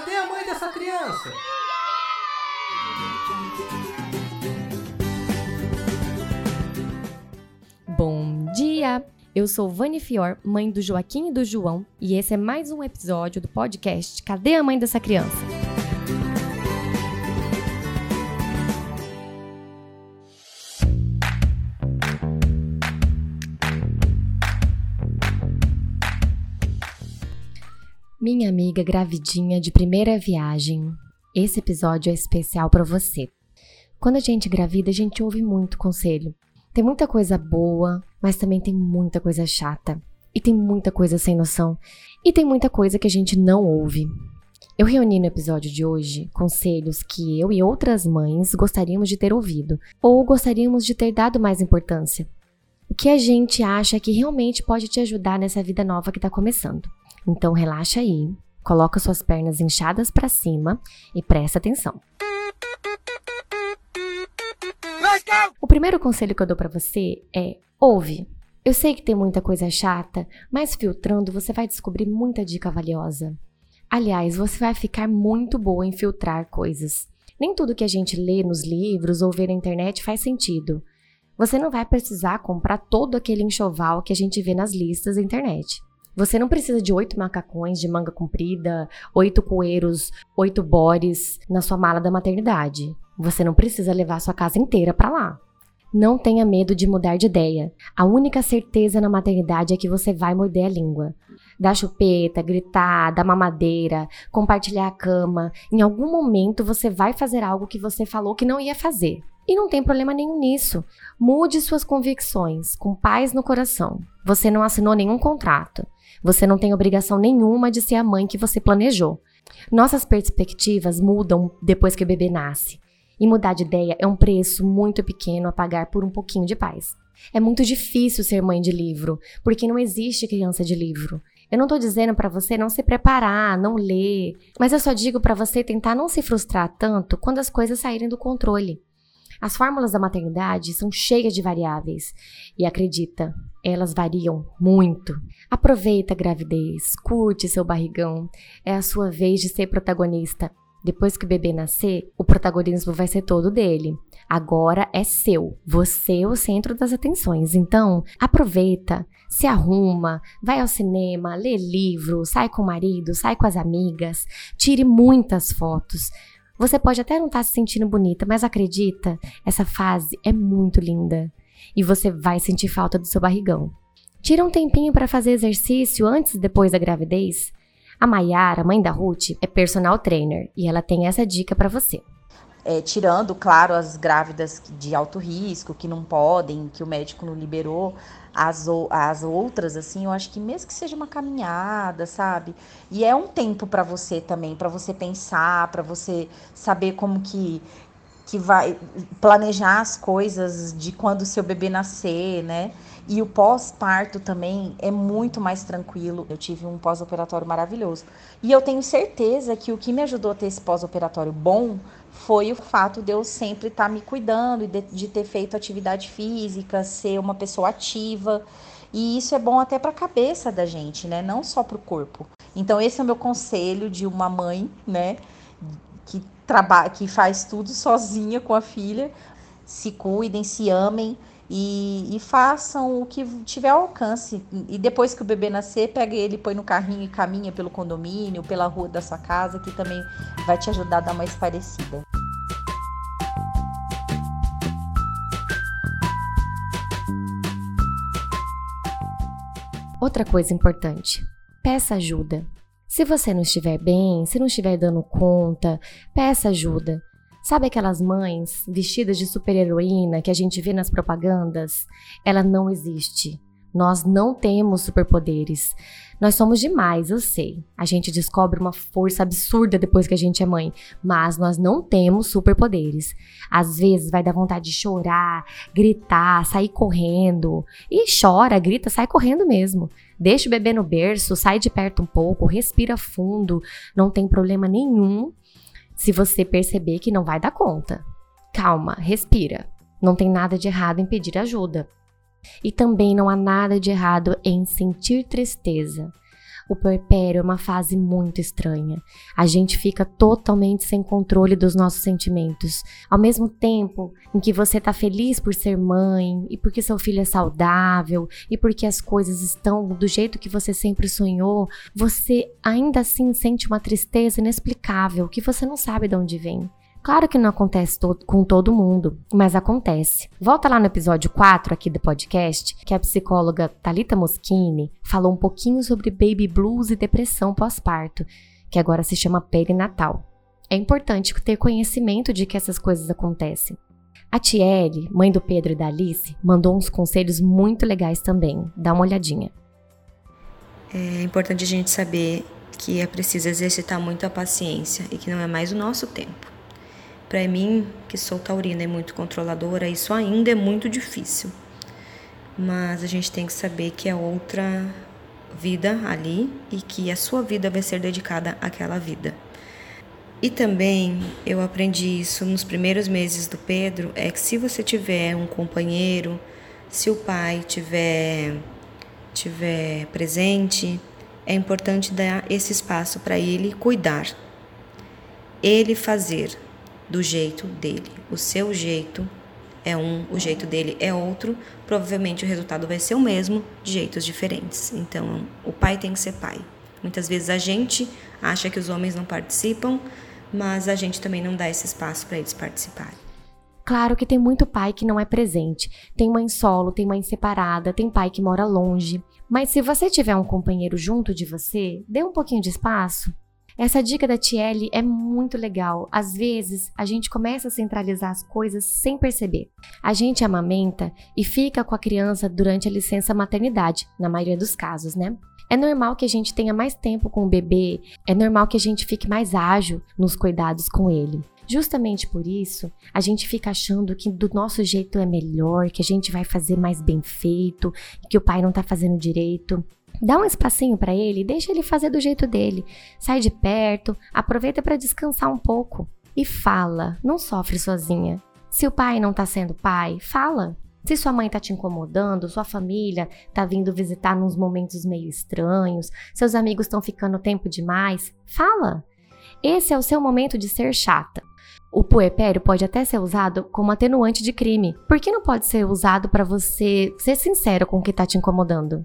Cadê a mãe dessa criança? Bom dia! Eu sou Vani Fior, mãe do Joaquim e do João, e esse é mais um episódio do podcast Cadê a mãe dessa criança? Minha amiga gravidinha de primeira viagem, esse episódio é especial para você. Quando a gente gravida, a gente ouve muito conselho. Tem muita coisa boa, mas também tem muita coisa chata. E tem muita coisa sem noção. E tem muita coisa que a gente não ouve. Eu reuni no episódio de hoje conselhos que eu e outras mães gostaríamos de ter ouvido, ou gostaríamos de ter dado mais importância. O que a gente acha que realmente pode te ajudar nessa vida nova que está começando. Então relaxa aí, coloca suas pernas inchadas para cima e presta atenção. O primeiro conselho que eu dou para você é ouve. Eu sei que tem muita coisa chata, mas filtrando você vai descobrir muita dica valiosa. Aliás, você vai ficar muito boa em filtrar coisas. Nem tudo que a gente lê nos livros ou vê na internet faz sentido. Você não vai precisar comprar todo aquele enxoval que a gente vê nas listas da internet. Você não precisa de oito macacões de manga comprida, oito coeiros, oito bores na sua mala da maternidade. Você não precisa levar sua casa inteira para lá. Não tenha medo de mudar de ideia. A única certeza na maternidade é que você vai morder a língua. Dar chupeta, gritar, dar mamadeira, compartilhar a cama. Em algum momento você vai fazer algo que você falou que não ia fazer. E não tem problema nenhum nisso. Mude suas convicções, com paz no coração. Você não assinou nenhum contrato. Você não tem obrigação nenhuma de ser a mãe que você planejou. Nossas perspectivas mudam depois que o bebê nasce. E mudar de ideia é um preço muito pequeno a pagar por um pouquinho de paz. É muito difícil ser mãe de livro, porque não existe criança de livro. Eu não tô dizendo para você não se preparar, não ler, mas eu só digo para você tentar não se frustrar tanto quando as coisas saírem do controle. As fórmulas da maternidade são cheias de variáveis e acredita, elas variam muito. Aproveita a gravidez, curte seu barrigão, é a sua vez de ser protagonista depois que o bebê nascer, o protagonismo vai ser todo dele. Agora é seu. Você é o centro das atenções. Então, aproveita, se arruma, vai ao cinema, lê livro, sai com o marido, sai com as amigas, tire muitas fotos. Você pode até não estar tá se sentindo bonita, mas acredita, essa fase é muito linda. E você vai sentir falta do seu barrigão. Tira um tempinho para fazer exercício antes e depois da gravidez. A Mayara, mãe da Ruth, é personal trainer e ela tem essa dica para você. É, tirando, claro, as grávidas de alto risco, que não podem, que o médico não liberou, as, as outras, assim, eu acho que mesmo que seja uma caminhada, sabe? E é um tempo para você também, para você pensar, para você saber como que, que vai planejar as coisas de quando seu bebê nascer, né? E o pós-parto também é muito mais tranquilo. Eu tive um pós-operatório maravilhoso. E eu tenho certeza que o que me ajudou a ter esse pós-operatório bom foi o fato de eu sempre estar tá me cuidando e de, de ter feito atividade física, ser uma pessoa ativa. E isso é bom até para a cabeça da gente, né? Não só para o corpo. Então esse é o meu conselho de uma mãe, né? Que trabalha, que faz tudo sozinha com a filha. Se cuidem, se amem e, e, façam o que tiver alcance. E depois que o bebê nascer, pega ele, põe no carrinho e caminha pelo condomínio, pela rua da sua casa, que também vai te ajudar a dar uma esparecida. Outra coisa importante: peça ajuda. Se você não estiver bem, se não estiver dando conta, peça ajuda. Sabe aquelas mães vestidas de super-heroína que a gente vê nas propagandas? Ela não existe. Nós não temos superpoderes. Nós somos demais, eu sei. A gente descobre uma força absurda depois que a gente é mãe, mas nós não temos superpoderes. Às vezes vai dar vontade de chorar, gritar, sair correndo. E chora, grita, sai correndo mesmo. Deixa o bebê no berço, sai de perto um pouco, respira fundo, não tem problema nenhum se você perceber que não vai dar conta. Calma, respira. Não tem nada de errado em pedir ajuda. E também não há nada de errado em sentir tristeza. O puerpério é uma fase muito estranha. A gente fica totalmente sem controle dos nossos sentimentos. Ao mesmo tempo em que você tá feliz por ser mãe, e porque seu filho é saudável, e porque as coisas estão do jeito que você sempre sonhou, você ainda assim sente uma tristeza inexplicável que você não sabe de onde vem. Claro que não acontece to com todo mundo, mas acontece. Volta lá no episódio 4 aqui do podcast, que a psicóloga Talita Moschini falou um pouquinho sobre baby blues e depressão pós-parto, que agora se chama perinatal. É importante ter conhecimento de que essas coisas acontecem. A Thierry, mãe do Pedro e da Alice, mandou uns conselhos muito legais também. Dá uma olhadinha. É importante a gente saber que é preciso exercitar muito a paciência e que não é mais o nosso tempo. Para mim, que sou taurina e muito controladora, isso ainda é muito difícil. Mas a gente tem que saber que é outra vida ali e que a sua vida vai ser dedicada àquela vida. E também eu aprendi isso nos primeiros meses do Pedro, é que se você tiver um companheiro, se o pai tiver tiver presente, é importante dar esse espaço para ele cuidar. Ele fazer, do jeito dele. O seu jeito é um, o jeito dele é outro, provavelmente o resultado vai ser o mesmo, de jeitos diferentes. Então, o pai tem que ser pai. Muitas vezes a gente acha que os homens não participam, mas a gente também não dá esse espaço para eles participarem. Claro que tem muito pai que não é presente. Tem mãe solo, tem mãe separada, tem pai que mora longe. Mas se você tiver um companheiro junto de você, dê um pouquinho de espaço. Essa dica da Tiele é muito legal. Às vezes, a gente começa a centralizar as coisas sem perceber. A gente amamenta e fica com a criança durante a licença maternidade, na maioria dos casos, né? É normal que a gente tenha mais tempo com o bebê, é normal que a gente fique mais ágil nos cuidados com ele. Justamente por isso, a gente fica achando que do nosso jeito é melhor, que a gente vai fazer mais bem feito, que o pai não tá fazendo direito. Dá um espacinho para ele, deixa ele fazer do jeito dele. Sai de perto, aproveita para descansar um pouco e fala, não sofre sozinha. Se o pai não tá sendo pai, fala. Se sua mãe tá te incomodando, sua família tá vindo visitar nos momentos meio estranhos, seus amigos estão ficando tempo demais, fala. Esse é o seu momento de ser chata. O puerpério pode até ser usado como atenuante de crime. Por que não pode ser usado para você ser sincero com o que tá te incomodando?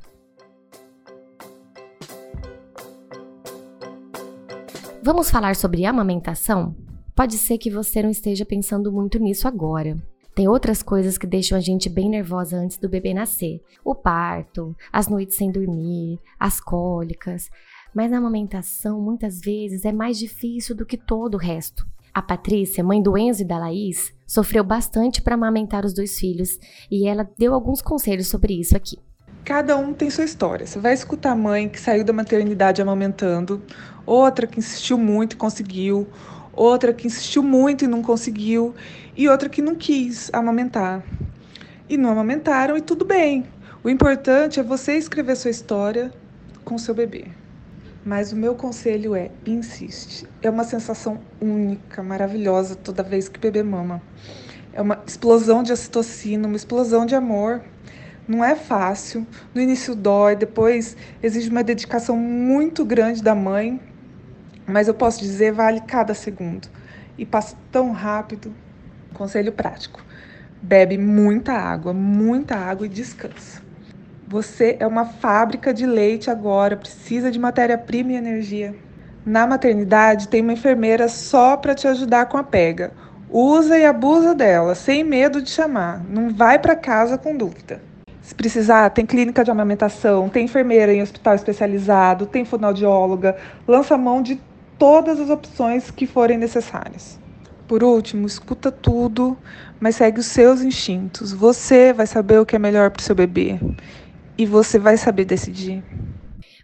Vamos falar sobre amamentação? Pode ser que você não esteja pensando muito nisso agora. Tem outras coisas que deixam a gente bem nervosa antes do bebê nascer: o parto, as noites sem dormir, as cólicas. Mas na amamentação, muitas vezes, é mais difícil do que todo o resto. A Patrícia, mãe do Enzo e da Laís, sofreu bastante para amamentar os dois filhos e ela deu alguns conselhos sobre isso aqui. Cada um tem sua história. Você vai escutar a mãe que saiu da maternidade amamentando, outra que insistiu muito e conseguiu, outra que insistiu muito e não conseguiu, e outra que não quis amamentar. E não amamentaram e tudo bem. O importante é você escrever sua história com seu bebê. Mas o meu conselho é: insiste. É uma sensação única, maravilhosa toda vez que o bebê mama. É uma explosão de ocitocina, uma explosão de amor não é fácil. No início dói, depois exige uma dedicação muito grande da mãe, mas eu posso dizer vale cada segundo e passa tão rápido. Conselho prático: bebe muita água, muita água e descansa. Você é uma fábrica de leite agora, precisa de matéria-prima e energia. Na maternidade tem uma enfermeira só para te ajudar com a pega. Usa e abusa dela, sem medo de chamar. Não vai para casa com dúvida. Se precisar, tem clínica de amamentação, tem enfermeira em hospital especializado, tem fonoaudióloga, lança mão de todas as opções que forem necessárias. Por último, escuta tudo, mas segue os seus instintos. Você vai saber o que é melhor para o seu bebê e você vai saber decidir.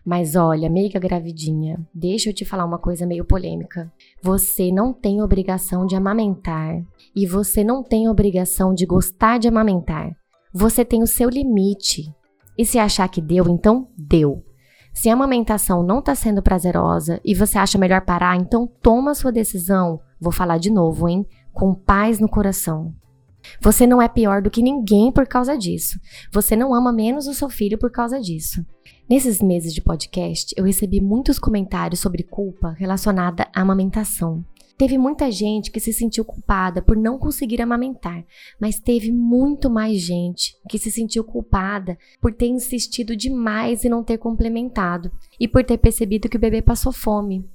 Mas olha, amiga gravidinha, deixa eu te falar uma coisa meio polêmica. Você não tem obrigação de amamentar e você não tem obrigação de gostar de amamentar. Você tem o seu limite. E se achar que deu, então deu. Se a amamentação não está sendo prazerosa e você acha melhor parar, então toma a sua decisão. Vou falar de novo, hein? Com paz no coração. Você não é pior do que ninguém por causa disso. Você não ama menos o seu filho por causa disso. Nesses meses de podcast, eu recebi muitos comentários sobre culpa relacionada à amamentação. Teve muita gente que se sentiu culpada por não conseguir amamentar, mas teve muito mais gente que se sentiu culpada por ter insistido demais e não ter complementado e por ter percebido que o bebê passou fome.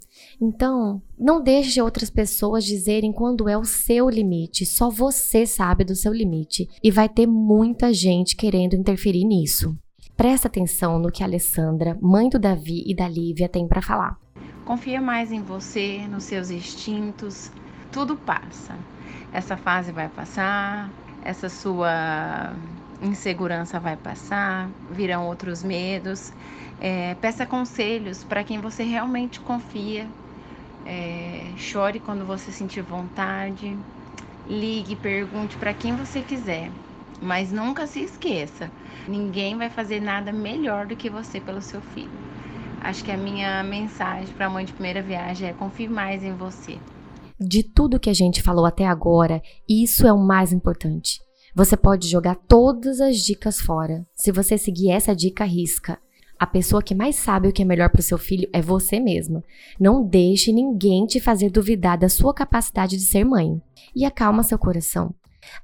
Então, não deixe outras pessoas dizerem quando é o seu limite, só você sabe do seu limite e vai ter muita gente querendo interferir nisso. Presta atenção no que a Alessandra, mãe do Davi e da Lívia, tem para falar. Confia mais em você, nos seus instintos. Tudo passa. Essa fase vai passar, essa sua insegurança vai passar, virão outros medos. É, peça conselhos para quem você realmente confia. É, chore quando você sentir vontade. Ligue, pergunte para quem você quiser. Mas nunca se esqueça: ninguém vai fazer nada melhor do que você pelo seu filho. Acho que a minha mensagem para a mãe de primeira viagem é confie mais em você. De tudo que a gente falou até agora, isso é o mais importante. Você pode jogar todas as dicas fora. Se você seguir essa dica, risca. A pessoa que mais sabe o que é melhor para o seu filho é você mesma. Não deixe ninguém te fazer duvidar da sua capacidade de ser mãe. E acalma seu coração.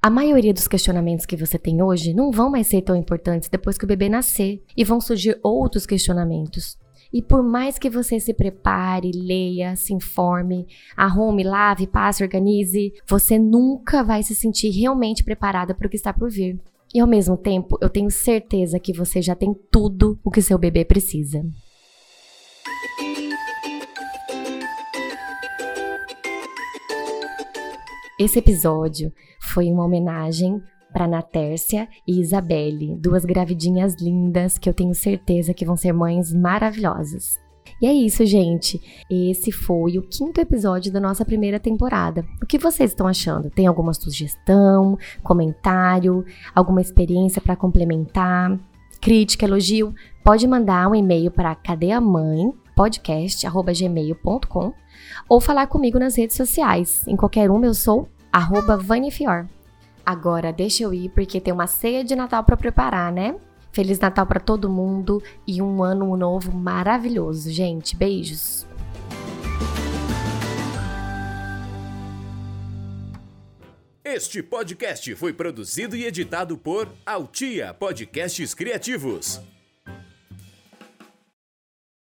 A maioria dos questionamentos que você tem hoje não vão mais ser tão importantes depois que o bebê nascer e vão surgir outros questionamentos. E por mais que você se prepare, leia, se informe, arrume, lave, passe, organize, você nunca vai se sentir realmente preparada para o que está por vir. E ao mesmo tempo, eu tenho certeza que você já tem tudo o que seu bebê precisa. Esse episódio foi uma homenagem para Natércia e Isabelle, duas gravidinhas lindas que eu tenho certeza que vão ser mães maravilhosas. E é isso, gente. Esse foi o quinto episódio da nossa primeira temporada. O que vocês estão achando? Tem alguma sugestão, comentário, alguma experiência para complementar? Crítica, elogio? Pode mandar um e-mail para cadeamãe podcast@gmail.com ou falar comigo nas redes sociais. Em qualquer uma eu sou Vanifior. Agora deixa eu ir porque tem uma ceia de Natal para preparar, né? Feliz Natal para todo mundo e um ano novo maravilhoso, gente. Beijos. Este podcast foi produzido e editado por Altia Podcasts Criativos.